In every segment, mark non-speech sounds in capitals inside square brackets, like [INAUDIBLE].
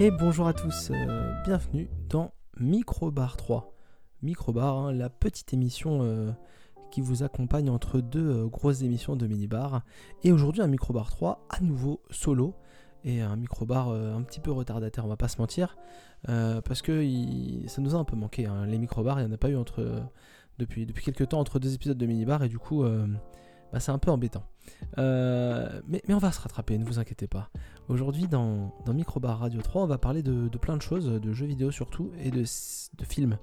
Et bonjour à tous, euh, bienvenue dans Microbar 3. Microbar, hein, la petite émission euh, qui vous accompagne entre deux euh, grosses émissions de minibar. Et aujourd'hui un Microbar 3 à nouveau solo. Et un microbar un petit peu retardataire, on va pas se mentir. parce que ça nous a un peu manqué. Hein. Les microbars, il n'y en a pas eu depuis, depuis quelques temps entre deux épisodes de minibar. Et du coup, bah, c'est un peu embêtant. Euh, mais, on va se rattraper, ne vous inquiétez pas. Aujourd'hui, dans, Microbar Radio 3, on va parler de, plein de choses, de jeux vidéo surtout, et de, films.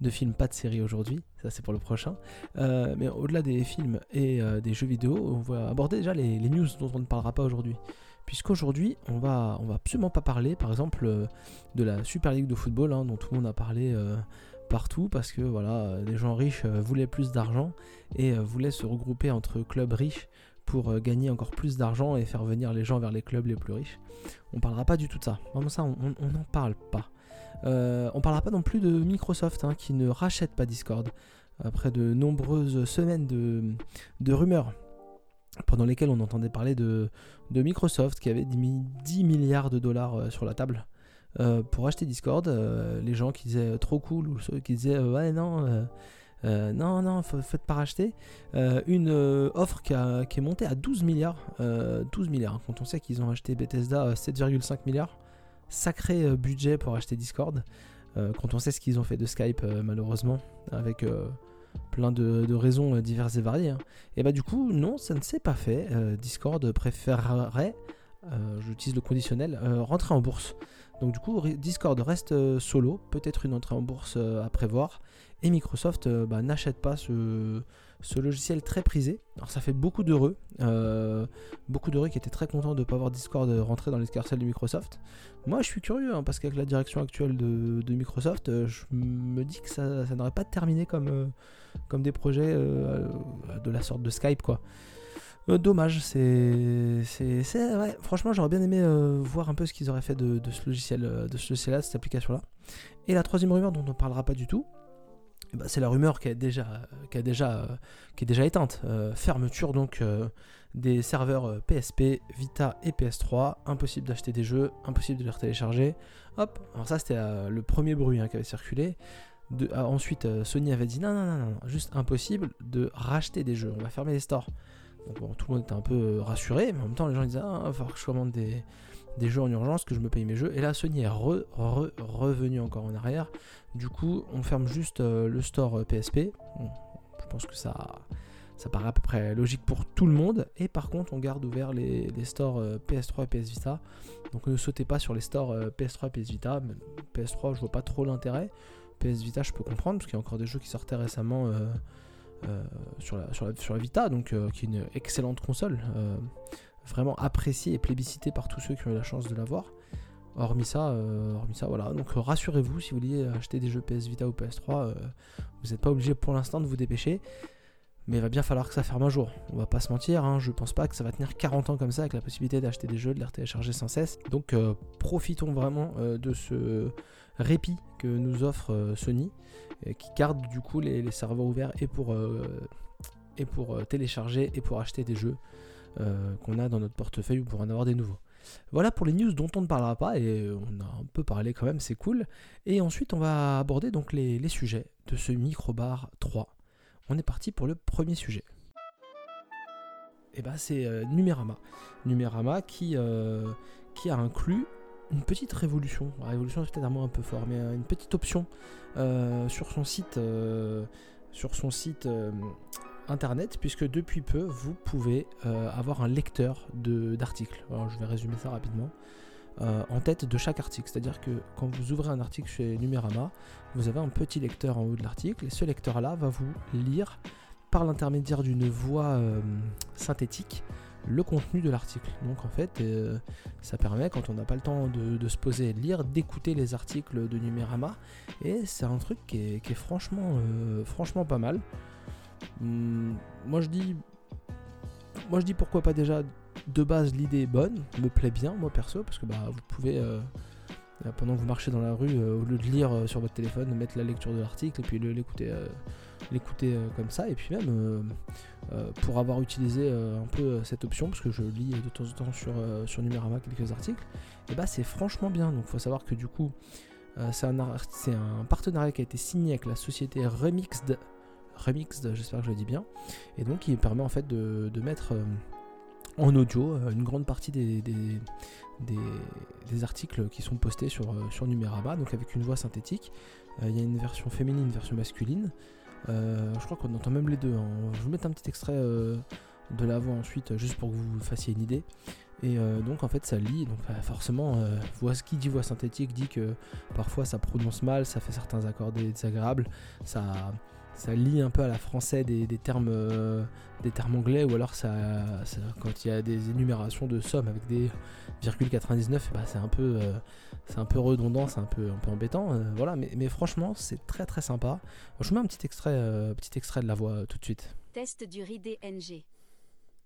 De films, pas de séries aujourd'hui, ça c'est pour le prochain. Euh, mais au-delà des films et euh, des jeux vidéo, on va aborder déjà les, news dont on ne parlera pas aujourd'hui. Puisqu'aujourd'hui, on va, on va absolument pas parler, par exemple, de la Super League de football, hein, dont tout le monde a parlé partout parce que voilà, les gens riches euh, voulaient plus d'argent et euh, voulaient se regrouper entre clubs riches pour euh, gagner encore plus d'argent et faire venir les gens vers les clubs les plus riches. On parlera pas du tout de ça. Vraiment ça, on n'en parle pas. on parlera pas non plus de Microsoft hein, qui ne rachète pas Discord après de nombreuses semaines de, rumeurs pendant lesquelles on entendait parler de, de Microsoft qui avait mis 10 milliards de dollars sur la table euh, pour acheter Discord. Euh, les gens qui disaient euh, trop cool ou ceux qui disaient ouais non. non, non, faites pas racheter. une offre qui, est montée à 12 milliards. 12 milliards, quand on sait qu'ils ont acheté Bethesda à 7,5 milliards. Sacré budget pour acheter Discord. quand on sait ce qu'ils ont fait de Skype, malheureusement, avec plein de, raisons diverses et variées. Hein. Et bah, du coup, non, ça ne s'est pas fait. Discord préférerait, j'utilise le conditionnel, rentrer en bourse. Donc du coup, Discord reste euh, solo, peut-être une entrée en bourse euh, à prévoir, et Microsoft euh, bah, n'achète pas ce, logiciel très prisé. Alors ça fait beaucoup d'heureux, beaucoup d'heureux qui étaient très contents de ne pas voir Discord rentrer dans l'escarcelle de Microsoft. Moi je suis curieux, hein, parce qu'avec la direction actuelle de, Microsoft, je me dis que ça, n'aurait pas terminé comme, comme des projets de la sorte de Skype quoi. Euh, dommage, c'est. Franchement, j'aurais bien aimé euh, voir un peu ce qu'ils auraient fait de, ce logiciel, euh, de ce logiciel-là, de cette application-là. Et la troisième rumeur dont on ne parlera pas du tout, eh ben, c'est la rumeur qui, est déjà éteinte. fermeture donc des serveurs PSP, Vita et PS3. Impossible d'acheter des jeux, impossible de les télécharger. Hop, alors ça c'était le premier bruit hein, qui avait circulé. ensuite, Sony avait dit non, non, non, non, juste impossible de racheter des jeux. On va fermer les stores tout le monde était un peu euh, rassuré, mais en même temps, les gens disaient Ah, il va falloir que je commande des, jeux en urgence, que je me paye mes jeux. Et là, Sony est revenu encore en arrière. Du coup, on ferme juste euh, le store PSP. Euh, je pense que ça, ça paraît à peu près logique pour tout le monde. Et par contre, on garde ouvert les, stores PS3 et PS Vita. Donc ne sautez pas sur les stores PS3 et PS Vita. PS3, je vois pas trop l'intérêt. PS Vita, je peux comprendre, parce qu'il y a encore des jeux qui sortaient récemment. Euh, sur, la, Vita, donc euh, qui est une excellente console, euh, vraiment appréciée et plébiscitée par tous ceux qui ont eu la chance de l'avoir. Hormis ça, hormis ça, voilà. Donc rassurez-vous, si vous voulez acheter des jeux PS Vita ou PS3, vous n'êtes pas obligé pour l'instant de vous dépêcher. Mais il va bien falloir que ça ferme un jour. On va pas se mentir, hein, je pense pas que ça va tenir 40 ans comme ça avec la possibilité d'acheter des jeux, de les télécharger sans cesse. Donc profitons vraiment de ce répit que nous offre Sony qui garde du coup les, serveurs ouverts et pour, euh, et pour euh, télécharger et pour acheter des jeux euh, qu'on a dans notre portefeuille ou pour en avoir des nouveaux. Voilà pour les news dont on ne parlera pas et on a un peu parlé quand même, c'est cool. Et ensuite on va aborder donc les, sujets de ce microbar 3. On est parti pour le premier sujet. Et eh bah ben, c'est Numérama. Numérama qui, qui a inclus une petite révolution. La révolution c'est peut-être un mot un peu fort, mais euh, une petite option euh, sur son site, euh, sur son site internet, puisque depuis peu vous pouvez avoir un lecteur d'articles. Alors je vais résumer ça rapidement. en tête de chaque article. C'est-à-dire que quand vous ouvrez un article chez Numérama, vous avez un petit lecteur en haut de l'article et ce lecteur-là va vous lire par l'intermédiaire d'une voix synthétique le contenu de l'article. Donc en fait, euh, ça permet, quand on n'a pas le temps de, se poser et de lire, d'écouter les articles de Numérama. Et c'est un truc qui est, franchement, euh, franchement pas mal. Moi je dis. Moi je dis pourquoi pas déjà de base l'idée est bonne, me plaît bien moi perso, parce que bah vous pouvez euh, pendant que vous marchez dans la rue, au lieu de lire sur votre téléphone, mettre la lecture de l'article et puis l'écouter l'écouter comme ça et puis même pour avoir utilisé un peu cette option, parce que je lis de temps en temps sur, sur Numérama quelques articles, et bah c'est franchement bien. Donc faut savoir que du coup, c'est un, un, partenariat qui a été signé avec la société Remixed, Remixed j'espère que je le dis bien, et donc il permet en fait de, mettre en audio une grande partie des, des, articles qui sont postés sur, sur Numérama, donc avec une voix synthétique. Il y a une version féminine, une version masculine. Euh, je crois qu'on entend même les deux. Hein. Je vous mettre un petit extrait euh, de la voix ensuite, juste pour que vous fassiez une idée. Et euh, donc en fait ça lit, donc forcément, voix, qui dit voix synthétique dit que parfois ça prononce mal, ça fait certains accords désagréables, ça, ça lit un peu à la français des, termes, euh, des termes anglais, ou alors ça, quand il y a des énumérations de sommes avec des virgule 99, bah c'est un peu, euh, c'est un peu redondant, c'est un peu, un peu embêtant, euh, voilà. Mais, mais franchement, c'est très très sympa. Je vous mets un petit extrait, petit extrait de la voix tout de suite. Test du RID NG.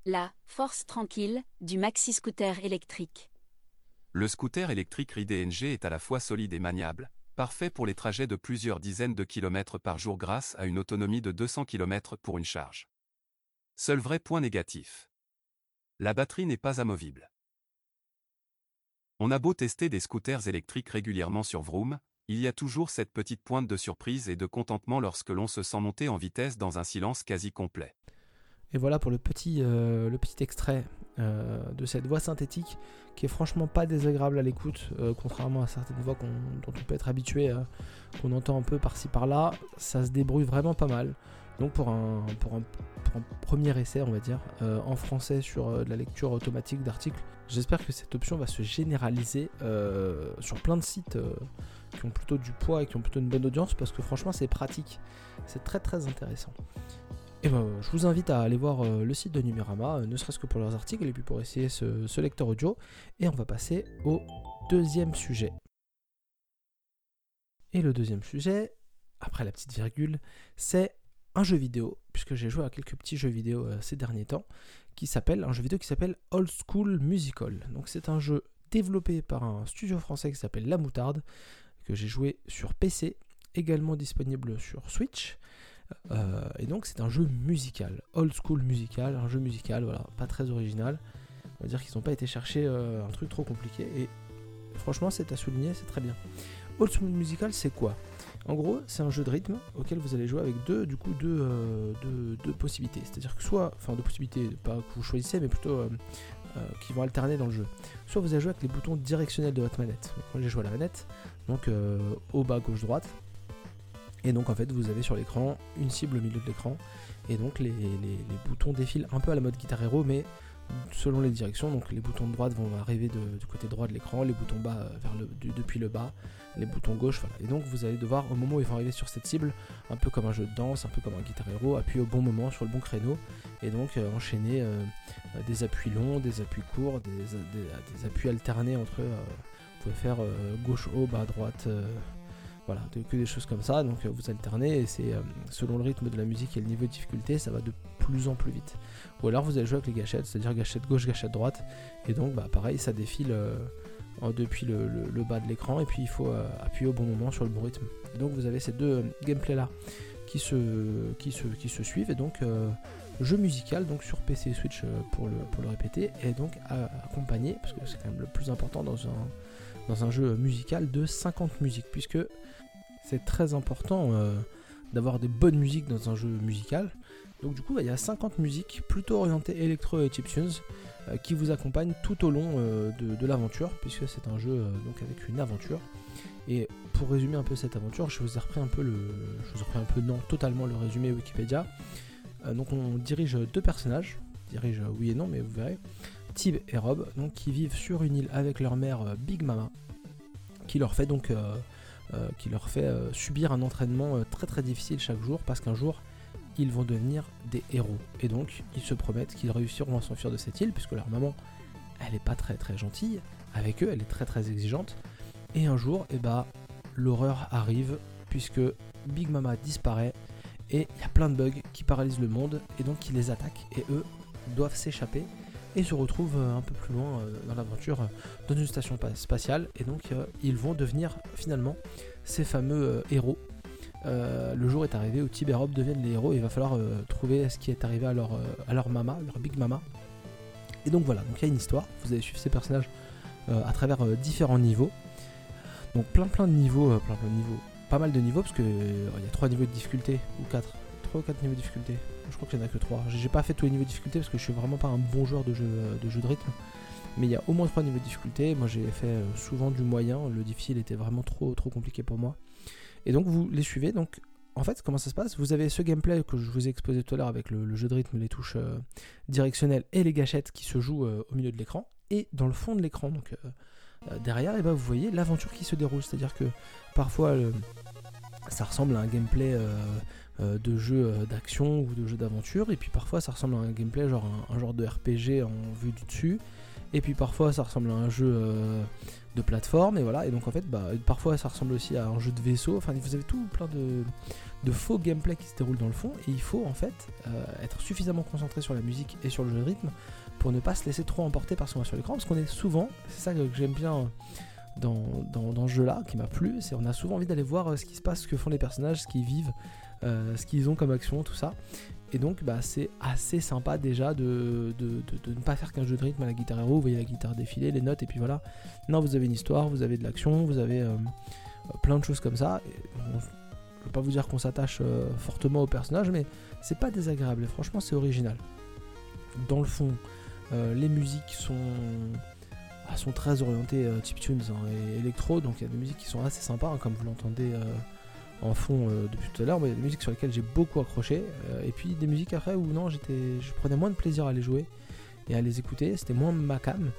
La force tranquille du maxi scooter électrique. Le scooter électrique RID NG est à la fois solide et maniable Parfait pour les trajets de plusieurs dizaines de kilomètres par jour grâce à une autonomie de 200 km pour une charge. Seul vrai point négatif. La batterie n'est pas amovible. On a beau tester des scooters électriques régulièrement sur Vroom, il y a toujours cette petite pointe de surprise et de contentement lorsque l'on se sent monter en vitesse dans un silence quasi complet. Et voilà pour le petit, euh, le petit extrait euh, de cette voix synthétique qui est franchement pas désagréable à l'écoute, euh, contrairement à certaines voix dont on peut être habitué, qu'on entend un peu par-ci par-là. Ça se débrouille vraiment pas mal. Donc pour un, pour un, premier essai, on va dire, en français sur de la lecture automatique d'articles, j'espère que cette option va se généraliser sur plein de sites qui ont plutôt du poids et qui ont plutôt une bonne audience parce que franchement c'est pratique, c'est très très intéressant. Et ben, je vous invite à aller voir euh, le site de Numérama, euh, ne serait-ce que pour leurs articles et puis pour essayer ce, lecteur audio. Et on va passer au deuxième sujet. Et le deuxième sujet, après la petite virgule, c'est un jeu vidéo, puisque j'ai joué à quelques petits jeux vidéo euh, ces derniers temps, qui s'appelle un jeu vidéo qui s'appelle Old School Musical. Donc c'est un jeu développé par un studio français qui s'appelle La Moutarde, que j'ai joué sur PC, également disponible sur Switch. Euh, et donc c'est un jeu musical, old school musical, un jeu musical, voilà, pas très original. On va dire qu'ils n'ont pas été chercher euh, un truc trop compliqué. Et franchement, c'est à souligner, c'est très bien. Old school musical, c'est quoi? En gros, c'est un jeu de rythme auquel vous allez jouer avec deux, du coup, deux, euh, deux, possibilités. C'est-à-dire que soit, enfin deux possibilités, pas que vous choisissez, mais plutôt qui vont alterner dans le jeu. Soit vous allez jouer avec les boutons directionnels de votre manette. moi j'ai joué à la manette, donc au bas, gauche, droite. Et donc en fait vous avez sur l'écran une cible au milieu de l'écran et donc les, boutons défilent un peu à la mode Guitar Hero mais selon les directions. Donc les boutons de droite vont arriver du côté droit de l'écran, les boutons bas euh, vers le, depuis le bas, les boutons gauche, voilà. Et donc vous allez devoir au moment où ils vont arriver sur cette cible, un peu comme un jeu de danse, un peu comme un Guitar Hero, appuyer au bon moment sur le bon créneau et donc euh, enchaîner euh, des appuis longs, des appuis courts, des, appuis alternés entre vous pouvez faire gauche haut, bas droite, voilà, que des choses comme ça. Donc euh, vous alternez et c'est euh, selon le rythme de la musique et le niveau de difficulté, ça va de plus en plus vite. Ou alors vous allez jouer avec les gâchettes, c'est-à-dire gâchette gauche, gâchette droite. Et donc bah, pareil, ça défile euh, depuis le, bas de l'écran et puis il faut appuyer au bon moment sur le bon rythme. donc vous avez ces deux gameplays là qui se, suivent et donc jeu musical donc sur PC et Switch pour le, pour le répéter et donc accompagné parce que c'est quand même le plus important dans un, dans un jeu musical de 50 musiques puisque c'est très important euh, d'avoir des bonnes musiques dans un jeu musical. Donc du coup, il y a 50 musiques plutôt orientées électro et euh, qui vous accompagnent tout au long euh, de, l'aventure, puisque c'est un jeu donc avec une aventure. Et pour résumer un peu cette aventure, je vous ai repris un peu le, je vous ai repris un peu non totalement le résumé Wikipédia. donc on dirige deux personnages, dirige oui et non, mais vous verrez. Tib et Rob, donc qui vivent sur une île avec leur mère Big Mama, qui leur fait donc euh, qui leur fait euh, subir un entraînement euh, très très difficile chaque jour parce qu'un jour ils vont devenir des héros. Et donc ils se promettent qu'ils réussiront à s'enfuir de cette île puisque leur maman elle est pas très très gentille avec eux, elle est très très exigeante. Et un jour, eh bah, l'horreur arrive puisque Big Mama disparaît et il y a plein de bugs qui paralysent le monde et donc qui les attaquent et eux doivent s'échapper et se retrouvent euh, un peu plus loin euh, dans l'aventure euh, dans une station spatiale. Et donc ils vont devenir finalement ces fameux héros. Le jour est arrivé où Tib Rob deviennent les héros et il va falloir trouver ce qui est arrivé à leur, à leur mama, leur Big Mama. Et donc voilà, donc il y a une histoire, vous allez suivre ces personnages à travers différents niveaux. Donc plein plein de niveaux, plein plein de niveaux, pas mal de niveaux parce que il y a trois niveaux de difficulté ou quatre, trois ou quatre niveaux de difficulté. Je crois qu'il n'y en a que trois. J'ai pas fait tous les niveaux de difficulté parce que je suis vraiment pas un bon joueur de jeu de, jeu de rythme. Mais il y a au moins trois niveaux de difficulté. Moi j'ai fait euh, souvent du moyen. Le difficile était vraiment trop trop compliqué pour moi. Et donc vous les suivez. Donc en fait comment ça se passe? Vous avez ce gameplay que je vous ai exposé tout à l'heure avec le, jeu de rythme, les touches euh, directionnelles et les gâchettes qui se jouent euh, au milieu de l'écran. Et dans le fond de l'écran, donc derrière, et ben, vous voyez l'aventure qui se déroule. C'est-à-dire que parfois ça ressemble à un gameplay de jeux euh, d'action ou de jeux d'aventure, et puis parfois ça ressemble à un gameplay genre un, genre de RPG en vue du dessus, et puis parfois ça ressemble à un jeu euh, de plateforme, et voilà, et donc en fait bah, parfois ça ressemble aussi à un jeu de vaisseau, enfin vous avez tout plein de, faux gameplay qui se déroulent dans le fond, et il faut en fait être suffisamment concentré sur la musique et sur le jeu de rythme pour ne pas se laisser trop emporter par ce qu'on voit sur l'écran, parce qu'on est souvent, c'est ça que j'aime bien dans, dans, ce jeu-là, qui m'a plu, c'est on a souvent envie d'aller voir ce qui se passe, ce que font les personnages, ce qu'ils vivent, euh, ce qu'ils ont comme action, tout ça. Et donc bah, c'est assez sympa déjà de, ne pas faire qu'un jeu de rythme à la guitare héros, vous voyez la guitare défiler, les notes, et puis voilà. Non, vous avez une histoire, vous avez de l'action, vous avez euh, plein de choses comme ça. Et, ne je veux pas vous dire qu'on s'attache euh, fortement au personnage, mais c'est pas désagréable, franchement c'est original. Dans le fond, les musiques sont, ah, très orientées chiptunes hein, et électro, donc il y a des musiques qui sont assez sympas, hein, comme vous l'entendez en fond euh, depuis tout à l'heure. Il y a des musiques sur lesquelles j'ai beaucoup accroché. Euh, et puis des musiques après où non, j'étais, je prenais moins de plaisir à les jouer et à les écouter. C'était moins ma cam.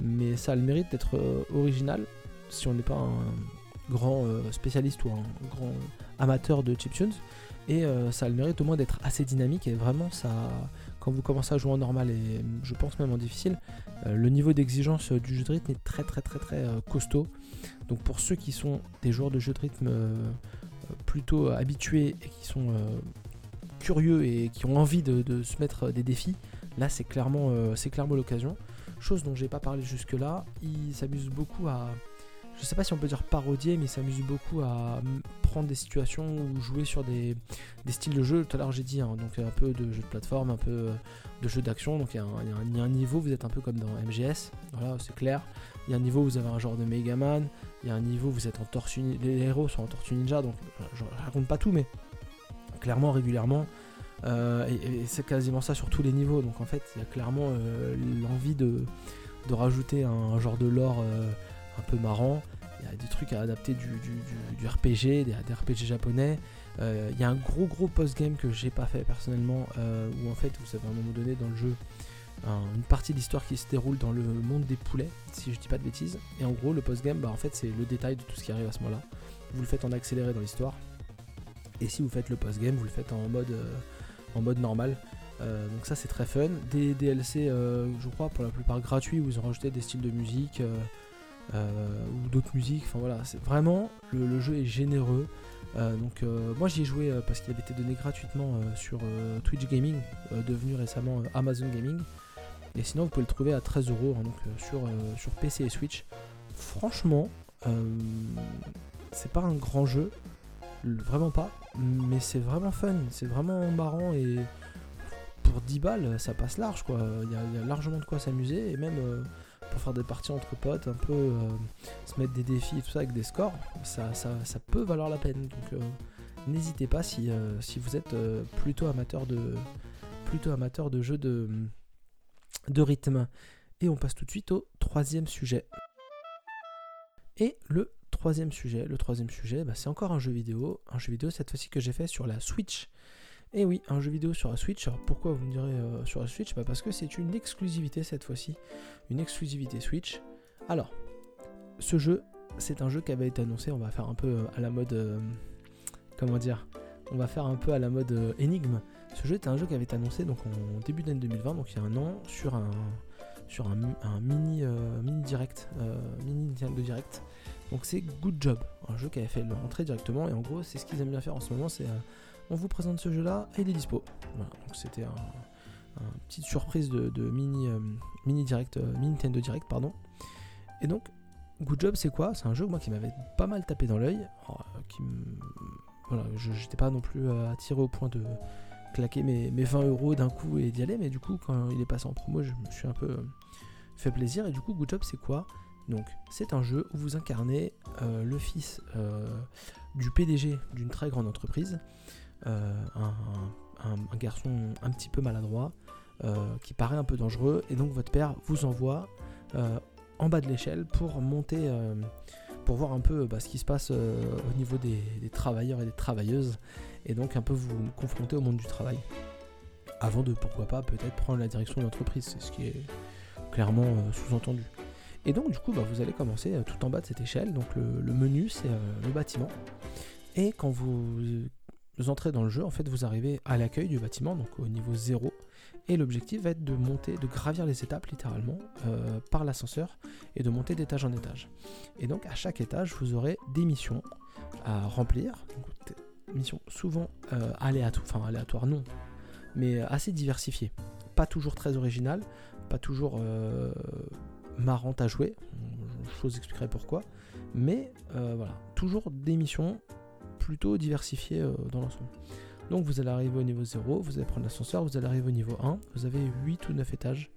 Mais ça a le mérite d'être euh, original si on n'est pas un grand spécialiste ou un grand amateur de chiptunes. Et ça a le mérite au moins d'être assez dynamique. Et vraiment, ça, quand vous commencez à jouer en normal et je pense même en difficile, le niveau d'exigence du jeu de rythme est très très très très costaud. Donc pour ceux qui sont des joueurs de jeu de rythme plutôt habitués et qui sont euh, curieux et qui ont envie de, se mettre des défis, là c'est clairement, euh, c'est clairement l'occasion. Chose dont j'ai pas parlé jusque là, il s'amuse beaucoup à, je sais pas si on peut dire parodier, mais il s'amuse beaucoup à prendre des situations ou jouer sur des, styles de jeu. Tout à l'heure j'ai dit, hein, donc un peu de jeu de plateforme, un peu euh, de jeu d'action. Donc il y, a un niveau, vous êtes un peu comme dans MGS, voilà, c'est clair. Il y a un niveau, vous avez un genre de Megaman. Il y a un niveau, vous êtes en tortue Les héros sont en tortue ninja, donc je, raconte pas tout, mais clairement, régulièrement. Euh, et, c'est quasiment ça sur tous les niveaux. Donc en fait, il y a clairement euh, l'envie de, rajouter un, genre de lore euh, un peu marrant. Il y a des trucs à adapter du, RPG, des, RPG japonais. Il y a un gros gros post-game que j'ai pas fait personnellement, où en fait, vous savez, à un moment donné dans le jeu, une partie de l'histoire qui se déroule dans le monde des poulets, si je dis pas de bêtises. Et en gros, le post-game, bah, en fait, c'est le détail de tout ce qui arrive à ce moment-là. Vous le faites en accéléré dans l'histoire. Et si vous faites le post-game, vous le faites en mode, euh, en mode normal. Euh, donc ça c'est très fun. Des DLC, euh, je crois, pour la plupart gratuits, où ils ont rajouté des styles de musique ou d'autres musiques. Enfin voilà, c'est vraiment le, jeu est généreux. donc moi j'y ai joué parce qu'il avait été donné gratuitement sur Twitch Gaming, devenu récemment Amazon Gaming. Et sinon, vous pouvez le trouver à 13 euros hein, euh, sur, euh, sur PC et Switch. Franchement, euh, c'est pas un grand jeu, vraiment pas, mais c'est vraiment fun, c'est vraiment marrant et pour 10 balles, ça passe large quoi. Il y, a largement de quoi s'amuser et même pour faire des parties entre potes, un peu se mettre des défis et tout ça avec des scores, ça, peut valoir la peine. Donc n'hésitez pas si, vous êtes plutôt amateur plutôt amateur de jeux de de rythme. Et on passe tout de suite au troisième sujet. Et le troisième sujet, le troisième sujet, bah, c'est encore un jeu vidéo. Un jeu vidéo cette fois-ci que j'ai fait sur la Switch. Et oui, un jeu vidéo sur la Switch. Alors pourquoi vous me direz euh, sur la Switch? Bah Parce que c'est une exclusivité cette fois-ci. Une exclusivité Switch. Alors, ce jeu, c'est un jeu qui avait été annoncé. On va faire un peu euh, à la mode. Euh, comment dire? On va faire un peu à la mode énigme. Ce jeu était un jeu qui avait été annoncé donc en début d'année 2020, donc il y a un an, sur un, euh, mini direct, euh, mini direct. Donc c'est Good Job, un jeu qui avait fait l'entrée directement et en gros c'est ce qu'ils aiment bien faire en ce moment, c'est euh, on vous présente ce jeu là et il est dispo. Voilà, donc c'était un, petite surprise de, mini, direct, mini Nintendo Direct pardon. Et donc Good Job c'est quoi? C'est un jeu moi qui m'avait pas mal tapé dans l'œil, qui voilà, je n'étais pas non plus attiré au point de claquer mes, mes 20 euros d'un coup et d'y aller, mais du coup, quand il est passé en promo, je me suis un peu fait plaisir. Et du coup, Good Job, c'est quoi? Donc, c'est un jeu où vous incarnez le fils du PDG d'une très grande entreprise, un, garçon un petit peu maladroit, qui paraît un peu dangereux, et donc votre père vous envoie en bas de l'échelle pour monter, euh, pour voir un peu bah, ce qui se passe euh, au niveau des, travailleurs et des travailleuses, et donc un peu vous confronter au monde du travail. Avant de, pourquoi pas, peut-être prendre la direction de l'entreprise, c'est ce qui est clairement euh, sous-entendu. Et donc du coup, bah, vous allez commencer tout en bas de cette échelle, donc le, menu c'est le bâtiment, et quand vous entrez dans le jeu, en fait, vous arrivez à l'accueil du bâtiment, donc au niveau 0, et l'objectif va être de monter, de gravir les étapes littéralement euh, par l'ascenseur et de monter d'étage en étage. Et donc à chaque étage, vous aurez des missions à remplir. Missions souvent euh, aléatoires, non, mais assez diversifiées. Pas toujours très originales, pas toujours euh, marrantes à jouer. Je vous expliquerai pourquoi. Mais voilà, toujours des missions plutôt diversifiées dans l'ensemble. Donc vous allez arriver au niveau 0, vous allez prendre l'ascenseur, vous allez arriver au niveau 1, vous avez 8 ou 9 étages.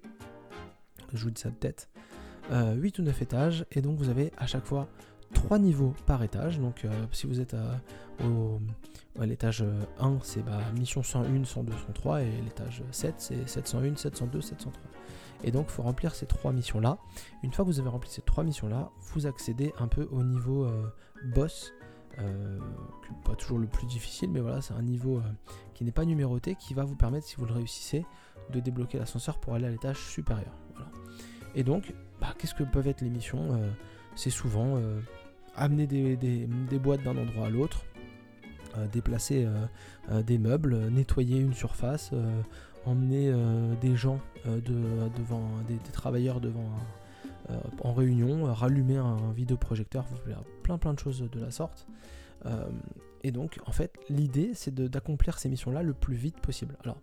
Je vous dis ça de tête. 8 euh, ou 9 étages, et donc vous avez à chaque fois 3 niveaux par étage. Donc euh, si vous êtes à, l'étage 1, c'est bah, mission 101, 102, 103, et l'étage 7, c'est 701, 702, 703. Et donc il faut remplir ces 3 missions-là. Une fois que vous avez rempli ces 3 missions-là, vous accédez un peu au niveau euh, boss euh, pas toujours le plus difficile, mais voilà, c'est un niveau euh, qui n'est pas numéroté qui va vous permettre, si vous le réussissez, de débloquer l'ascenseur pour aller à l'étage supérieur. Et donc, bah, qu'est-ce que peuvent être les missions euh, C'est souvent amener des, boîtes d'un endroit à l'autre, déplacer des meubles, nettoyer une surface, emmener des gens devant des, travailleurs devant en réunion, rallumer un vidéoprojecteur, plein plein de choses de la sorte. Euh, et donc, en fait, l'idée, c'est d'accomplir ces missions-là le plus vite possible. Alors,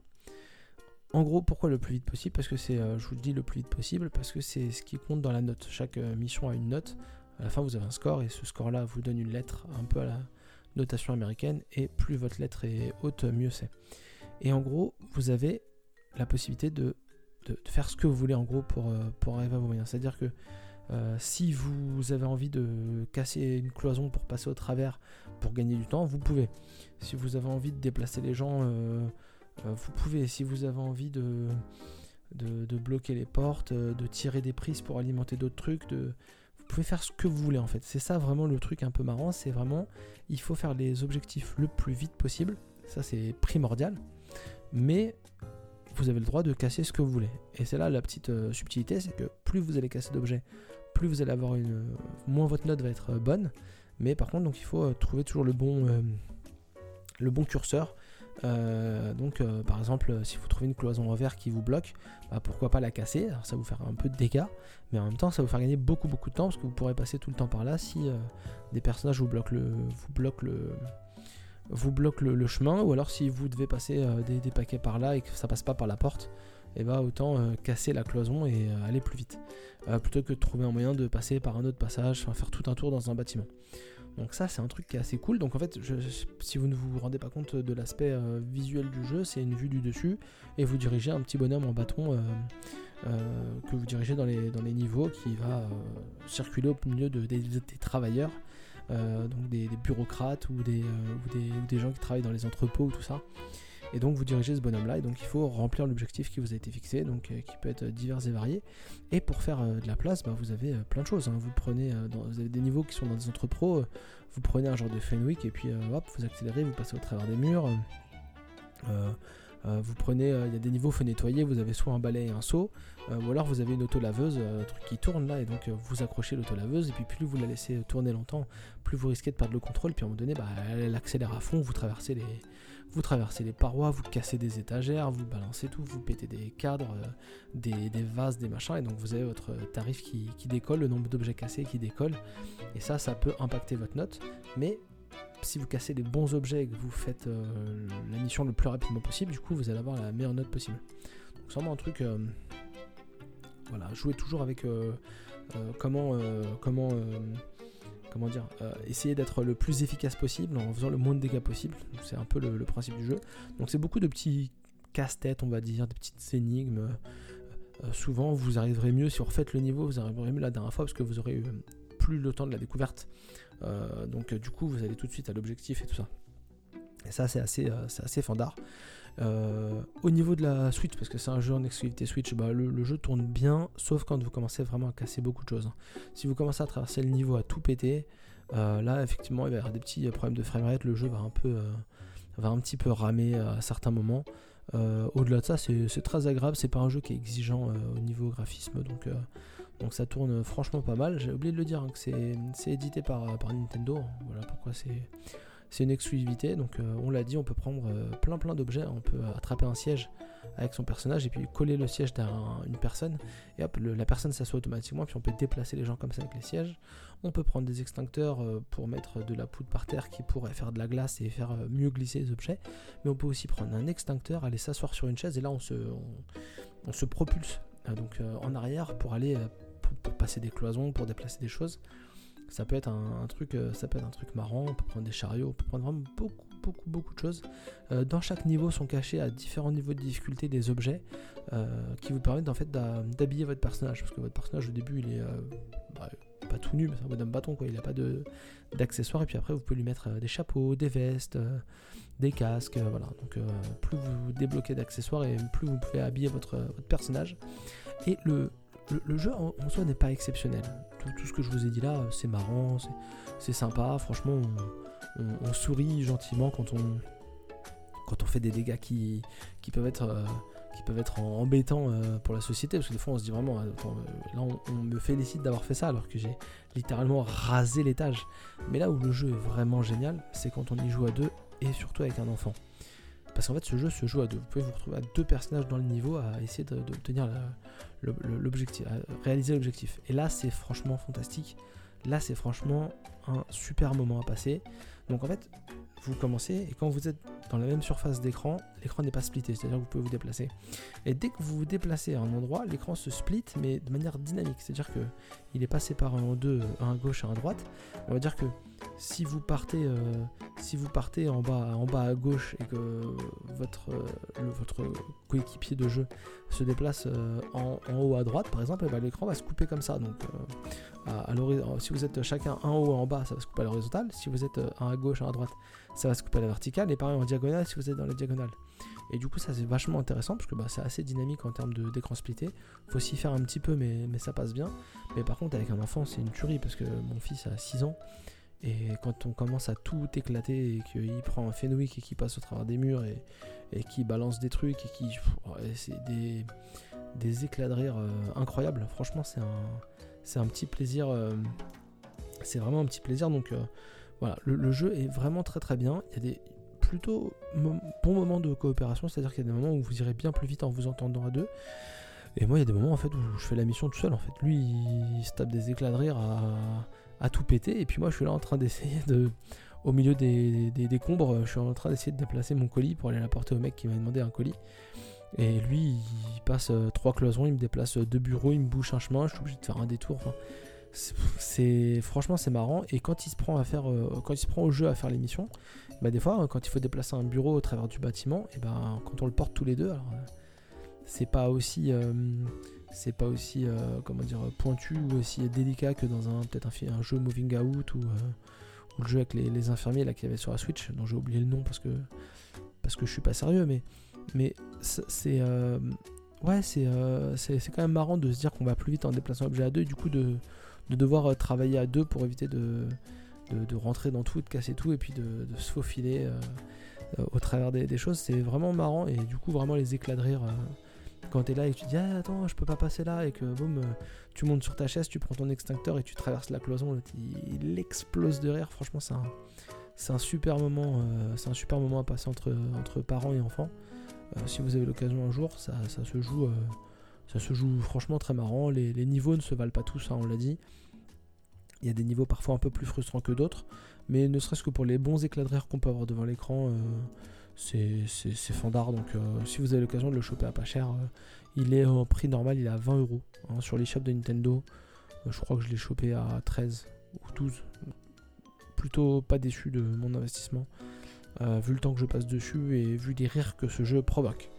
en gros, pourquoi le plus vite possible? Parce que c'est, euh, je vous dis le plus vite possible, parce que c'est ce qui compte dans la note. Chaque euh, mission a une note. À la fin, vous avez un score, et ce score-là vous donne une lettre un peu à la notation américaine, et plus votre lettre est haute, mieux c'est. Et en gros, vous avez la possibilité de, faire ce que vous voulez, en gros, pour, pour arriver à vos moyens. C'est-à-dire que euh, si vous avez envie de casser une cloison pour passer au travers pour gagner du temps, vous pouvez. Si vous avez envie de déplacer les gens, euh, euh, vous pouvez. Si vous avez envie de, bloquer les portes, de tirer des prises pour alimenter d'autres trucs, de, pouvez faire ce que vous voulez en fait. C'est ça vraiment le truc un peu marrant, c'est vraiment il faut faire les objectifs le plus vite possible. Ça c'est primordial. Mais vous avez le droit de casser ce que vous voulez. Et c'est là la petite subtilité, c'est que plus vous allez casser d'objets, plus vous allez avoir une. moins votre note va être euh, bonne. Mais par contre, il faut euh, trouver toujours le bon, euh, le bon curseur. Donc, par exemple, si vous trouvez une cloison verre qui vous bloque, bah, pourquoi pas la casser? Ça vous faire un peu de dégâts, mais en même temps, ça vous faire gagner beaucoup, beaucoup de temps parce que vous pourrez passer tout le temps par là si des personnages vous bloquent le, chemin, ou alors si vous devez passer des, paquets par là et que ça passe pas par la porte, et bah autant euh, casser la cloison et euh, aller plus vite. Euh, plutôt que de trouver un moyen de passer par un autre passage, enfin faire tout un tour dans un bâtiment. Donc ça c'est un truc qui est assez cool. Donc en fait, si vous ne vous rendez pas compte de l'aspect visuel du jeu, c'est une vue du dessus et vous dirigez un petit bonhomme en bâton que vous dirigez dans les, dans les niveaux qui va circuler au milieu de, des, travailleurs, donc des, bureaucrates ou des, ou des, gens qui travaillent dans les entrepôts ou tout ça. Et donc vous dirigez ce bonhomme-là, et donc il faut remplir l'objectif qui vous a été fixé, donc euh, qui peut être divers et varié. Et pour faire euh, de la place, bah, vous avez euh, plein de choses. Hein. Vous prenez vous avez des niveaux qui sont dans des entrepôts, vous prenez un genre de Fenwick et puis hop, vous accélérez, vous passez au travers des murs. vous prenez, il y a des niveaux, faut nettoyer, vous avez soit un balai et un seau, ou alors vous avez une auto-laveuse, truc qui tourne là, et donc vous accrochez l'auto-laveuse, et puis plus vous la laissez tourner longtemps, plus vous risquez de perdre le contrôle, puis à un moment donné, bah, elle accélère à fond, vous traversez les, vous traversez les parois, vous cassez des étagères, vous balancez tout, vous pétez des cadres, euh, des, vases, des machins, et donc vous avez votre tarif qui, décolle, le nombre d'objets cassés qui décolle, et ça, ça peut impacter votre note, mais si vous cassez les bons objets et que vous faites euh, la mission le plus rapidement possible, du coup, vous allez avoir la meilleure note possible. Donc, c'est vraiment un truc. Euh, voilà, jouez toujours avec comment, comment comment dire, essayer d'être le plus efficace possible en faisant le moins de dégâts possible. C'est un peu le, principe du jeu. Donc c'est beaucoup de petits casse-tête, on va dire, des petites énigmes. souvent, vous arriverez mieux si vous refaites le niveau, vous arriverez mieux la dernière fois parce que vous aurez eu plus le temps de la découverte. donc du coup, vous allez tout de suite à l'objectif et tout ça. Et ça, c'est assez, assez fandard. Euh, au niveau de la Switch, parce que c'est un jeu en exclusivité Switch, bah, le, jeu tourne bien, sauf quand vous commencez vraiment à casser beaucoup de choses. Si vous commencez à traverser le niveau à tout péter, euh, là effectivement il va y avoir des petits problèmes de framerate, le jeu va un peu euh, va un petit peu ramer à certains moments. Au-delà de ça, c'est très agréable, c'est pas un jeu qui est exigeant au niveau graphisme, donc, donc ça tourne franchement pas mal. J'ai oublié de le dire hein, que c'est édité par Nintendo, voilà pourquoi c'est c'est une exclusivité, donc euh, on l'a dit, on peut prendre euh, plein plein d'objets, on peut attraper un siège avec son personnage et puis coller le siège derrière une personne et hop, la personne s'assoit automatiquement, puis on peut déplacer les gens comme ça avec les sièges. On peut prendre des extincteurs euh, pour mettre de la poudre par terre qui pourrait faire de la glace et faire mieux glisser les objets, mais on peut aussi prendre un extincteur, aller s'asseoir sur une chaise et là on se, propulse donc en arrière pour aller passer des cloisons, pour déplacer des choses ça peut être un, truc euh, ça peut être un truc marrant on peut prendre des chariots on peut prendre vraiment beaucoup beaucoup beaucoup de choses. Euh, dans chaque niveau sont cachés à différents niveaux de difficulté des objets euh, qui vous permettent en fait d'habiller votre personnage. Parce que votre personnage au début il est bah, pas tout nu mais c'est un bonhomme bâton quoi. Il a pas de d'accessoires. Et puis après vous pouvez lui mettre des chapeaux des vestes des casques voilà. Donc plus vous débloquez d'accessoires et plus vous pouvez habiller votre, votre personnage. Et le le, jeu en, soi n'est pas exceptionnel. Tout, ce que je vous ai dit là, c'est marrant, c'est sympa. Franchement, on, sourit gentiment quand on, fait des dégâts qui, qui peuvent être, euh, embêtants euh, pour la société. Parce que des fois, on se dit vraiment, euh, là, on, me félicite d'avoir fait ça alors que j'ai littéralement rasé l'étage. Mais là où le jeu est vraiment génial, c'est quand on y joue à deux et surtout avec un enfant. Parce qu'en fait, ce jeu se joue à deux. Vous pouvez vous retrouver à deux personnages dans le niveau à essayer d'obtenir l'objectif, à réaliser l'objectif. Et là, c'est franchement fantastique. Là, c'est franchement un super moment à passer. Donc en fait, vous commencez et quand vous êtes dans la même surface d'écran, l'écran n'est pas splitté, c'est-à-dire que vous pouvez vous déplacer. Et dès que vous vous déplacez à un endroit, l'écran se split mais de manière dynamique, c'est-à-dire que il est pas séparé en deux, un à gauche et un à droite. On va dire que si vous partez, euh, si vous partez en bas, en bas à gauche et que votre, euh, coéquipier de jeu se déplace euh, en, haut à droite, par exemple, eh ben, l'écran va se couper comme ça. Donc, si vous êtes chacun un haut et en bas, ça va se couper à l'horizontale. Si vous êtes un à gauche, un à droite, ça va se couper à la verticale. Et pareil en diagonale si vous êtes dans la diagonale. Et du coup, ça c'est vachement intéressant parce que bah, c'est assez dynamique en termes d'écran splitté. Faut s'y faire un petit peu, mais, mais ça passe bien. Mais par contre, avec un enfant, c'est une tuerie parce que mon fils a 6 ans. Et quand on commence à tout éclater et qu'il prend un Fenwick et qu'il passe au travers des murs et, et qu'il balance des trucs et qui c'est des, des éclats de rire euh, incroyables. Franchement, c'est un, c'est un petit plaisir. Euh, c'est vraiment un petit plaisir. Donc euh, voilà, le, jeu est vraiment très très bien. Il y a des plutôt bons moments de coopération, c'est-à-dire qu'il y a des moments où vous irez bien plus vite en vous entendant à deux. Et moi, il y a des moments en fait où je fais la mission tout seul. En fait, lui, il se tape des éclats de rire à, à tout péter, et puis moi, je suis là en train d'essayer de, au milieu des, des, décombres, je suis en train d'essayer de déplacer mon colis pour aller l'apporter au mec qui m'a demandé un colis. Et lui, il passe euh, trois cloisons, il me déplace deux bureaux, il me bouche un chemin, je suis obligé de faire un détour. c'est franchement c'est marrant. Et quand il se prend à faire, euh, quand il se prend au jeu à faire les missions, bah des fois quand il faut déplacer un bureau au travers du bâtiment, et ben quand on le porte tous les deux, alors euh, c'est pas aussi c'est pas aussi comment dire pointu ou aussi délicat que dans un peut-être un, jeu Moving Out ou, ou, le jeu avec les, infirmiers là qu'il y avait sur la Switch dont j'ai oublié le nom parce que parce que je suis pas sérieux mais mais c'est. Euh, ouais, euh, c'est quand même marrant de se dire qu'on va plus vite en déplaçant l'objet à deux, et du coup de, devoir euh, travailler à deux pour éviter de, de, rentrer dans tout, de casser tout, et puis de, se faufiler au travers des, choses. C'est vraiment marrant, et du coup, vraiment les éclats de rire quand tu es là et que tu dis ah, attends je peux pas passer là et que boum tu montes sur ta chaise tu prends ton extincteur et tu traverses la cloison il, explose de rire franchement c'est un, super moment un super moment à passer entre, entre parents et enfants euh, si vous avez l'occasion un jour, ça, se joue, euh, ça se joue franchement très marrant. Les, niveaux ne se valent pas tous, hein, on l'a dit. Il y a des niveaux parfois un peu plus frustrants que d'autres, mais ne serait-ce que pour les bons éclats de rire qu'on peut avoir devant l'écran, euh, c'est fandard. Donc si vous avez l'occasion de le choper à pas cher, il est en prix normal, il est à 20 euros hein, sur l'eShop de Nintendo. je crois que je l'ai chopé à 13 ou 12. plutôt pas déçu de mon investissement, vu le temps que je passe dessus et vu les rires que ce jeu provoque.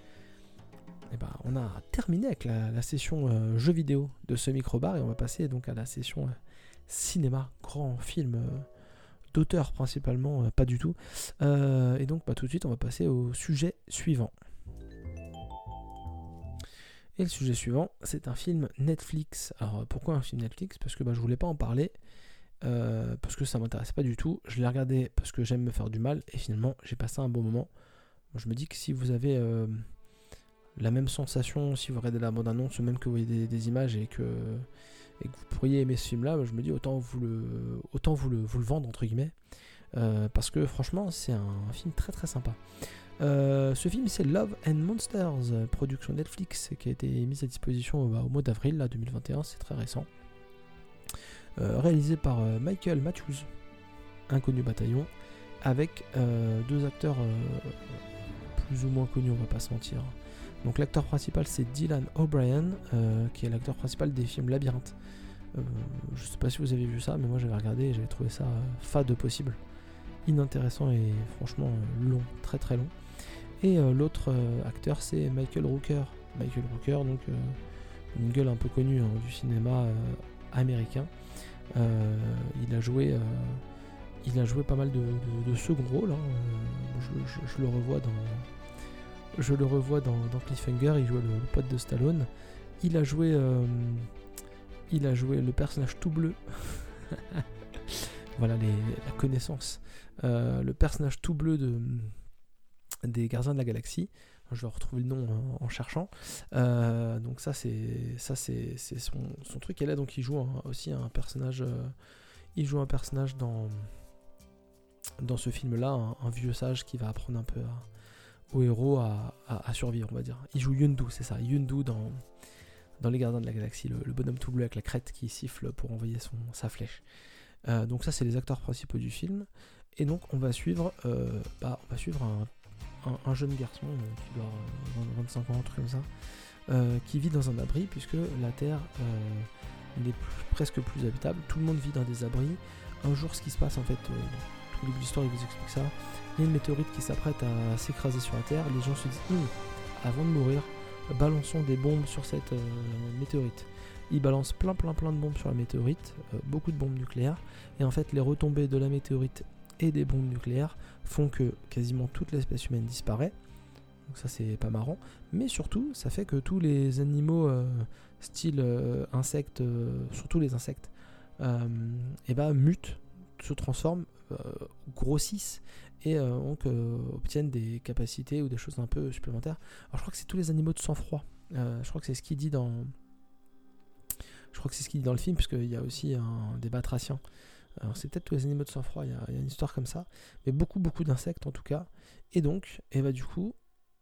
Et ben, on a terminé avec la, session jeu vidéo de ce microbar et on va passer donc à la session cinéma, grand film d'auteur principalement, pas du tout. et donc bah, tout de suite on va passer au sujet suivant. Et le sujet suivant, c'est un film Netflix. Alors pourquoi un film Netflix? Parce que bah, je voulais pas en parler, euh, parce que ça m'intéressait pas du tout. Je l'ai regardé parce que j'aime me faire du mal, et finalement j'ai passé un bon moment. je me dis que si vous avez euh, la même sensation, si vous regardez la bande-annonce, même que vous voyez des, images et que, et que, vous pourriez aimer ce film-là, je me dis autant vous le, autant vous le, vous le vendre, entre guillemets. Euh, parce que franchement, c'est un film très très sympa. Euh, ce film, c'est Love and Monsters, production Netflix, qui a été mise à disposition bah, au mois d'avril 2021, c'est très récent. Euh, réalisé par Michael Matthews, inconnu bataillon, avec deux acteurs plus ou moins connus, on va pas se mentir. Donc l'acteur principal, c'est Dylan O'Brien, qui est l'acteur principal des films Labyrinthe. je sais pas si vous avez vu ça, mais moi j'avais regardé et j'avais trouvé ça fade possible inintéressant et franchement long, très très long. Et euh, l'autre euh, acteur, c'est Michael Rooker. Michael Rooker, donc euh, une gueule un peu connue hein, du cinéma américain. il a joué il a joué pas mal de, second rôle. Hein. Je, le revois dans. Je le revois dans, Cliffhanger, il joue le, pote de Stallone. Il a joué. il a joué le personnage tout bleu. [LAUGHS] voilà la connaissance. le personnage tout bleu de, des Gardiens de la Galaxie. Je vais retrouver le nom en, cherchant. Euh, donc ça c'est ça c'est son, truc. Et là donc il joue aussi un personnage. Euh, il joue un personnage dans dans ce film-là, un, vieux sage qui va apprendre un peu au héros à, survivre, on va dire. Il joue Yundu, c'est ça. Yundu dans dans les Gardiens de la Galaxie, le, bonhomme tout bleu avec la crête qui siffle pour envoyer son, sa flèche. Euh, donc ça c'est les acteurs principaux du film. Et donc on va suivre, bah, on va suivre un un, jeune garçon euh, qui doit avoir 25 ans, un truc comme ça, euh, qui vit dans un abri puisque la Terre euh, n'est presque plus habitable. Tout le monde vit dans des abris. Un jour, ce qui se passe en fait, tout le l'histoire il vous explique ça. Il y a une météorite qui s'apprête à s'écraser sur la Terre. Les gens se disent, hum, avant de mourir, balançons des bombes sur cette météorite. Ils balancent plein plein plein de bombes sur la météorite, beaucoup de bombes nucléaires, et en fait les retombées de la météorite et des bombes nucléaires font que quasiment toute l'espèce humaine disparaît. Donc ça c'est pas marrant. Mais surtout ça fait que tous les animaux euh, style euh, insectes, euh, surtout les insectes, et eh bah, ben, mutent, se transforment, grossissent et donc obtiennent des capacités ou des choses un peu supplémentaires. Alors je crois que c'est tous les animaux de sang-froid. je crois que c'est ce qu'il dit dans... Je crois que c'est ce qu'il dit dans le film, puisqu'il y a aussi un, des batraciens alors c'est peut-être tous les animaux de sang-froid, il y, a une histoire comme ça, mais beaucoup beaucoup d'insectes en tout cas. Et donc, et bah du coup,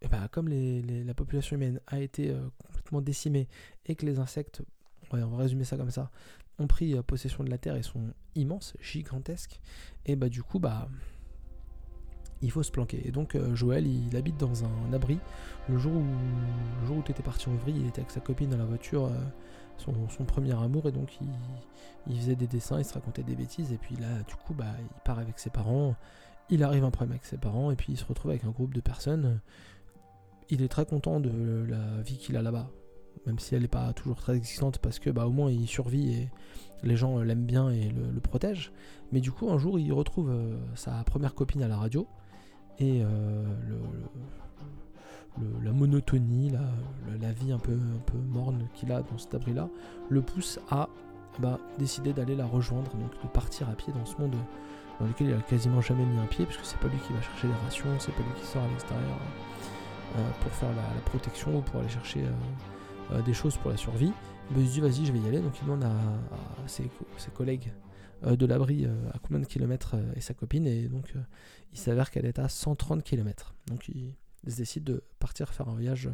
et bah, comme la population humaine a été euh, complètement décimée et que les insectes, on va résumer ça comme ça, ont pris euh, possession de la Terre et sont immenses, gigantesques, et bah du coup bah il faut se planquer. Et donc euh, Joël, il, habite dans un, abri. Le jour où, le jour parti en vrille, il était avec sa copine dans la voiture son, premier amour et donc il, faisait des dessins, il se racontait des bêtises et puis là du coup bah, il part avec ses parents, il arrive un problème avec ses parents et puis il se retrouve avec un groupe de personnes. Il est très content de la vie qu'il a là-bas, même si elle n'est pas toujours très existante parce que bah, au moins il survit et les gens l'aiment bien et le, protègent. Mais du coup un jour il retrouve euh, sa première copine à la radio et euh, le la monotonie, la, vie un peu, un peu morne qu'il a dans cet abri-là, le pousse à bah, décider d'aller la rejoindre, donc de partir à pied dans ce monde dans lequel il a quasiment jamais mis un pied, puisque c'est pas lui qui va chercher les rations, c'est pas lui qui sort à l'extérieur euh, pour faire la, protection ou pour aller chercher euh, euh, des choses pour la survie. il se dit vas-y je vais y aller, donc il demande à, ses, collègues de l'abri à combien de kilomètres est sa copine, et donc il s'avère qu'elle est à 130 km. Donc il ils décident de partir faire un voyage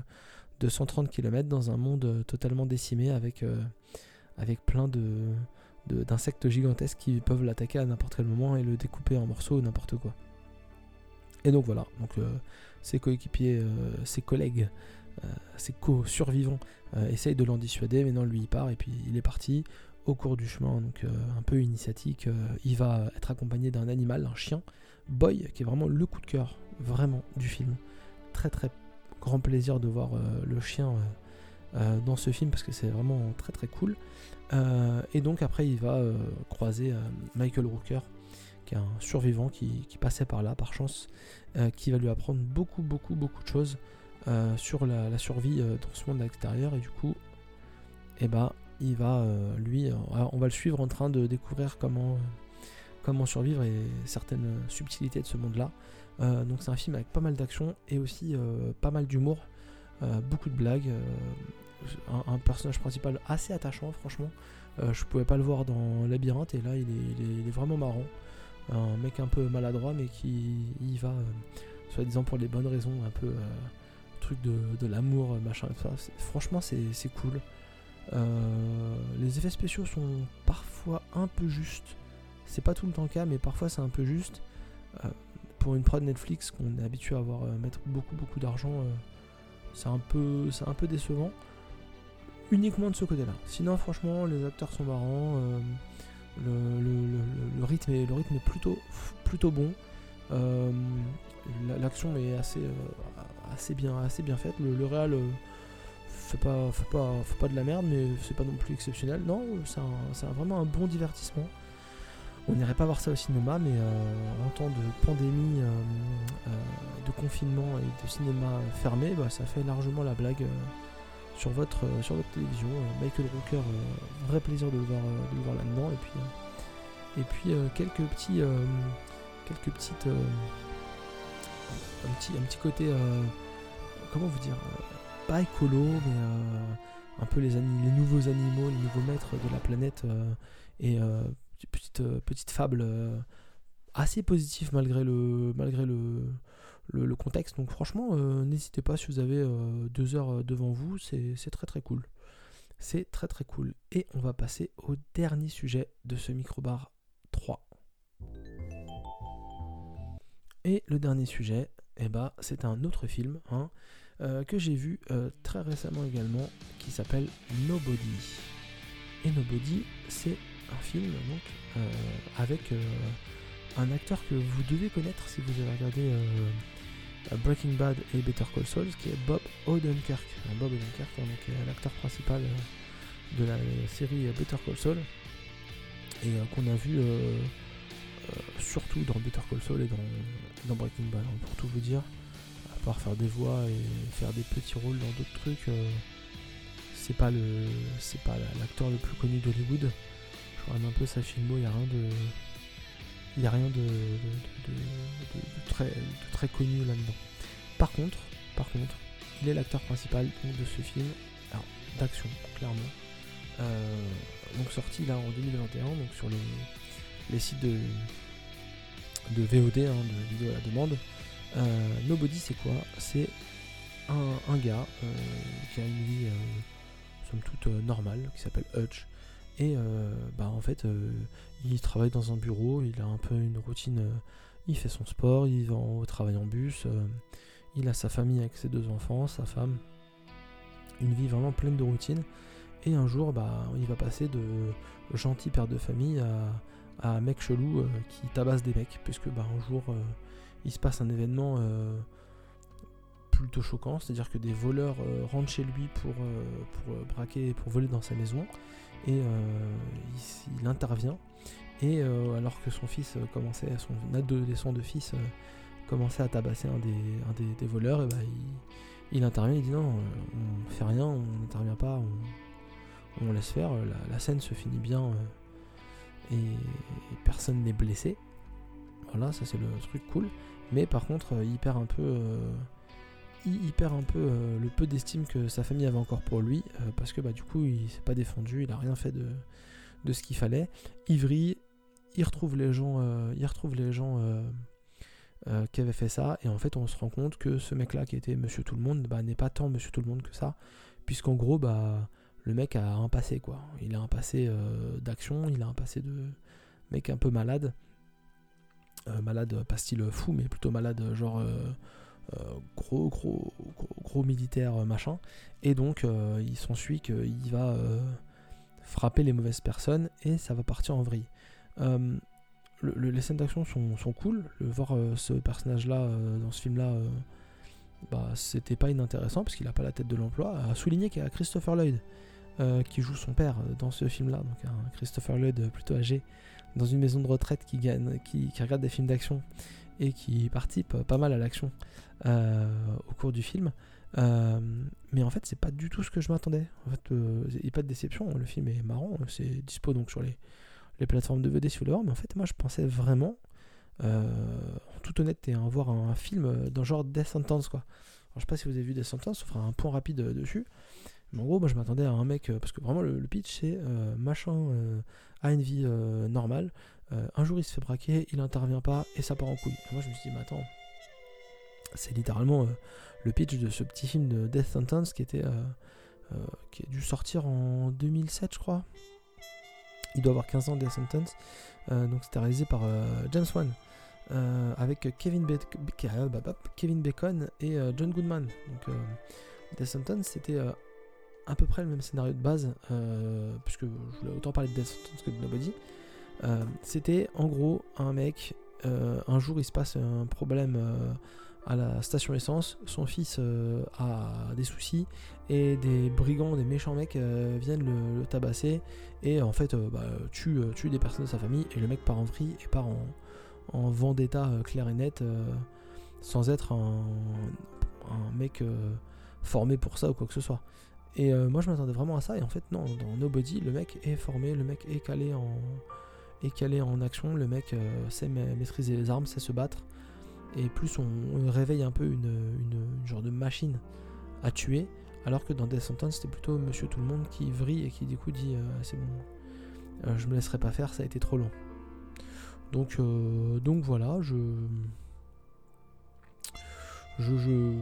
de 130 km dans un monde totalement décimé avec, euh, avec plein de, d'insectes gigantesques qui peuvent l'attaquer à n'importe quel moment et le découper en morceaux ou n'importe quoi. Et donc voilà, donc euh, ses coéquipiers, euh, ses collègues, ses co-survivants essayent de l'en dissuader, mais non, lui il part et puis il est parti. au cours du chemin, donc un peu initiatique, il va être accompagné d'un animal, un chien, Boy, qui est vraiment le coup de cœur, vraiment, du film. Très très grand plaisir de voir le chien dans ce film parce que c'est vraiment très très cool. et donc après il va croiser Michael Rooker qui est un survivant qui, passait par là par chance, qui va lui apprendre beaucoup beaucoup beaucoup de choses sur la, survie dans ce monde extérieur et du coup eh ben il va euh, lui euh, on va le suivre en train de découvrir comment survivre et certaines subtilités de ce monde là euh, donc c'est un film avec pas mal d'action et aussi pas mal d'humour beaucoup de blagues un, personnage principal assez attachant franchement. Je pouvais pas le voir dans Labyrinthe et là il est, vraiment marrant. Un mec un peu maladroit mais qui y va soit disant pour les bonnes raisons un peu truc de, l'amour machin ça franchement c'est cool euh, les effets spéciaux sont parfois un peu justes. C'est pas tout le temps le cas, mais parfois c'est un peu juste. Euh, pour une prod Netflix qu'on est habitué à voir euh, mettre beaucoup beaucoup d'argent, c'est un peu c'est un peu décevant. Uniquement de ce côté-là. Sinon, franchement, les acteurs sont marrants. Le, rythme est, le rythme est plutôt, plutôt bon. L'action est assez, assez, bien, assez faite. Le, le réal pas, faut pas, faut pas de la merde, mais c'est pas non plus exceptionnel. Non, c'est vraiment un bon divertissement. On n'irait pas voir ça au cinéma, mais euh, en temps de pandémie, euh, euh, de confinement et de cinéma fermé, bah, ça fait largement la blague sur, votre, sur votre télévision. Michael Rooker, vrai plaisir de le voir, de le voir là-dedans. Et puis, et puis quelques petits, quelques petites, un petit, un petit côté, comment vous dire, pas écolo, mais euh, un peu les, nouveaux animaux, les nouveaux maîtres de la planète, euh, et euh, petite, petite fable assez positive malgré le, contexte. Donc franchement, n'hésitez pas si vous avez deux heures devant vous, c'est très très cool. C'est très très cool. Et on va passer au dernier sujet de ce microbar 3. Et le dernier sujet, eh ben, c'est un autre film. Hein. Euh, que j'ai vu euh, très récemment également qui s'appelle Nobody. Et Nobody, c'est un film euh, avec un acteur que vous devez connaître si vous avez regardé Breaking Bad et Better Call Saul, qui est Bob Odenkirk. Bob Odenkirk, hein, donc l'acteur principal de la série Better Call Saul et qu'on a vu surtout dans Better Call Saul et dans, Breaking Bad, hein, pour tout vous dire faire des voix et faire des petits rôles dans d'autres trucs, euh, c'est pas le c'est pas l'acteur le plus connu d'Hollywood. Je regarde un peu sa filmo, il n'y a rien de y a rien de, très, connu là-dedans. Par contre, par contre, il est l'acteur principal de ce film, d'action, clairement. Euh, donc sorti là en 2021, donc sur les, les sites de, de VOD, hein, de vidéo à la demande. Euh, Nobody, c'est quoi? C'est un, gars euh, qui a une vie, euh, somme toute, normale, qui s'appelle Hutch. Et bah, en fait, il travaille dans un bureau, il a un peu une routine, il fait son sport, il va au travail en bus, il a sa famille avec ses deux enfants, sa femme, une vie vraiment pleine de routine. Et un jour, bah, il va passer de gentil père de famille à, un mec chelou qui tabasse des mecs, puisque bah, un jour, il se passe un événement euh, plutôt choquant, c'est-à-dire que des voleurs euh, rentrent chez lui pour, euh, pour braquer, pour voler dans sa maison, et il, intervient. Et alors que son fils commençait, son adolescent de fils commençait à tabasser un des, des, voleurs, et bah, il, intervient, il dit non, on fait rien, on n'intervient pas, on, laisse faire, la, scène se finit bien et personne n'est blessé. Voilà, ça c'est le truc cool. Mais par contre, euh, il perd un peu, euh, il, perd un peu euh, le peu d'estime que sa famille avait encore pour lui, parce que bah, du coup, il s'est pas défendu, il a rien fait de, de ce qu'il fallait. Ivry, il retrouve les gens, il retrouve les gens qui avaient fait ça, et en fait, on se rend compte que ce mec-là, qui était Monsieur Tout le Monde, bah, n'est pas tant Monsieur Tout le Monde que ça, puisqu'en gros, bah, le mec a un passé, quoi. Il a un passé d'action, il a un passé de mec un peu malade. Euh, malade, pas style fou, mais plutôt malade, genre euh, euh, gros, gros, gros, militaire machin. Et donc, il s'ensuit qu'il va frapper les mauvaises personnes et ça va partir en vrille. Euh, les scènes d'action sont, cool. Le, voir euh, ce personnage-là euh, dans ce film-là, bah, c'était pas inintéressant parce qu'il a pas la tête de l'emploi. À souligner qu'il y a Christopher Lloyd qui joue son père dans ce film-là, donc un Christopher Lloyd plutôt âgé dans une maison de retraite qui, regarde des films d'action et qui participe pas mal à l'action au cours du film. Euh, mais en fait, c'est pas du tout ce que je m'attendais. En fait, il n'y a pas de déception. Le film est marrant. C'est dispo donc sur les, plateformes de VD si vous voulez voir. Mais en fait, moi, je pensais vraiment, euh, en toute honnêteté, hein, voir un, film dans le genre Death Sentence. Quoi. Alors, je sais pas si vous avez vu Death Sentence, on fera un point rapide euh, dessus. Mais en gros, moi, je m'attendais à un mec. parce que vraiment, le, pitch, c'est machin a une vie normale. un jour, il se fait braquer, il intervient pas et ça part en couille. moi, je me suis dit, mais attends, c'est littéralement le pitch de ce petit film de Death Sentence qui était euh, euh, qui a dû sortir en 2007 je crois. Il doit avoir 15 ans Death Sentence. Euh, donc c'était réalisé par James Wan. avec Kevin, Kevin, Bacon et John Goodman. Donc Death Sentence c'était à peu près le même scénario de base, puisque je voulais autant parler de Death que de Nobody. c'était en gros un mec, un jour il se passe un problème à la station essence, son fils euh, a des soucis et des brigands, des méchants mecs euh, viennent le, tabasser et en fait euh, bah, tue, des personnes de sa famille et le mec part en vrille et part en, en vendetta clair et net sans être un, mec formé pour ça ou quoi que ce soit. Et moi je m'attendais vraiment à ça. Et en fait non, dans Nobody le mec est formé, le mec est calé en, est calé en action, le mec sait maîtriser les armes, sait se battre. Et plus on, réveille un peu une, genre de machine à tuer, alors que dans Death Sentence c'était plutôt Monsieur Tout le Monde qui vrille et qui du coup dit euh, c'est bon, euh, je me laisserai pas faire, ça a été trop long. Donc, euh, donc voilà, je, je, je,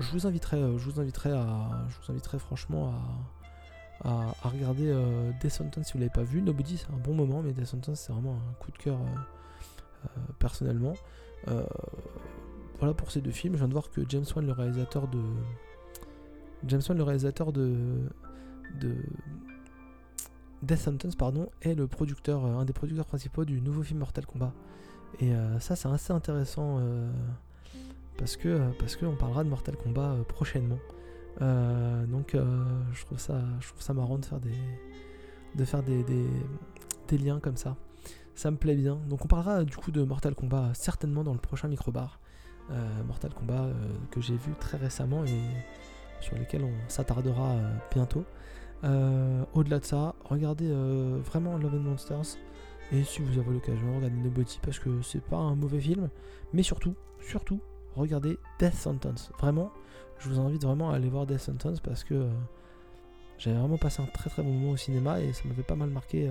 je vous inviterai, je vous à, je vous franchement à, regarder Death Sentence si vous l'avez pas vu. Nobody c'est un bon moment, mais Death Sentence c'est vraiment un coup de cœur euh, personnellement. Euh, voilà pour ces deux films. Je viens de voir que James Wan, le réalisateur de. James Wan, le réalisateur de. de Death Sentence, pardon, est le producteur, un des producteurs principaux du nouveau film Mortal Kombat. Et euh, ça, c'est assez intéressant parce que parce que on parlera de Mortal Kombat prochainement. donc, je trouve ça, je trouve ça marrant de faire des liens comme ça ça me plaît bien. Donc on parlera du coup de Mortal Kombat certainement dans le prochain microbar. Euh, Mortal Kombat euh, que j'ai vu très récemment et sur lesquels on s'attardera euh, bientôt. Au-delà de ça, regardez vraiment Love and Monsters. Et si vous avez l'occasion, regardez Nobody parce que c'est pas un mauvais film. Mais surtout, surtout, regardez Death Sentence. Vraiment, je vous invite vraiment à aller voir Death Sentence parce que j'avais vraiment passé un très très bon moment au cinéma et ça m'avait pas mal marqué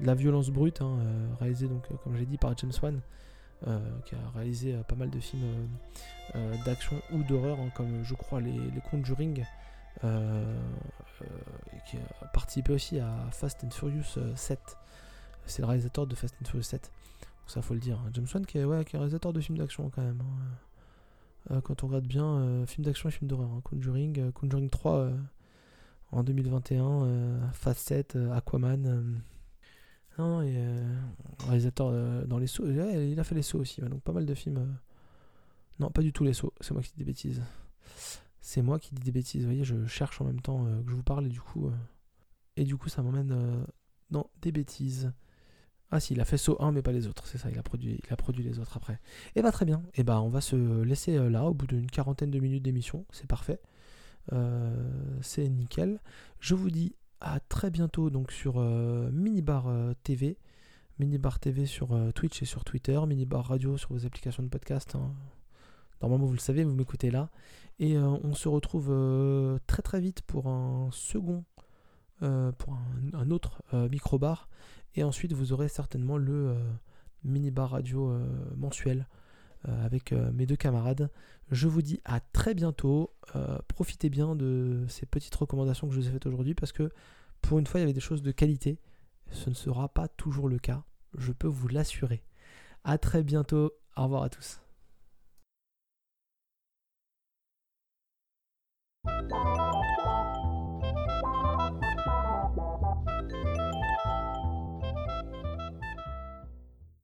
de la violence brute, hein, euh, réalisée donc euh, comme j'ai dit par James Wan, euh, qui a réalisé pas mal de films d'action ou d'horreur, hein, comme je crois les, Conjuring, qui a participé aussi à Fast and Furious 7. C'est le réalisateur de Fast and Furious 7. Donc ça faut le dire. Hein. James Wan qui est, qui est réalisateur de films d'action quand même. Quand on regarde bien, films d'action et films d'horreur. Conjuring, Conjuring 3 en 2021, Fast 7, Aquaman. Non, et, euh, réalisateur euh, dans les sauts. il a fait les sauts aussi, donc pas mal de films. Euh. Non, pas du tout les sauts, c'est moi qui dis des bêtises. C'est moi qui dis des bêtises, vous voyez, je cherche en même temps que je vous parle et du coup. et du coup, ça m'emmène dans des bêtises. Ah si, il a fait saut 1 mais pas les autres, c'est ça, il a produit, il a produit les autres après. Et bah très bien, et bah on va se laisser là au bout d'une quarantaine de minutes d'émission, c'est parfait. c'est nickel. Je vous dis à très bientôt donc sur euh, Minibar euh, TV. Minibar TV sur euh, Twitch et sur Twitter. Minibar Radio sur vos applications de podcast. Hein. Normalement, vous le savez, vous m'écoutez là. Et on se retrouve très très vite pour un second, pour un, autre micro-bar. Et ensuite, vous aurez certainement le minibar radio mensuel avec mes deux camarades. Je vous dis à très bientôt. Euh, profitez bien de ces petites recommandations que je vous ai faites aujourd'hui parce que pour une fois, il y avait des choses de qualité. Ce ne sera pas toujours le cas. Je peux vous l'assurer. À très bientôt. Au revoir à tous.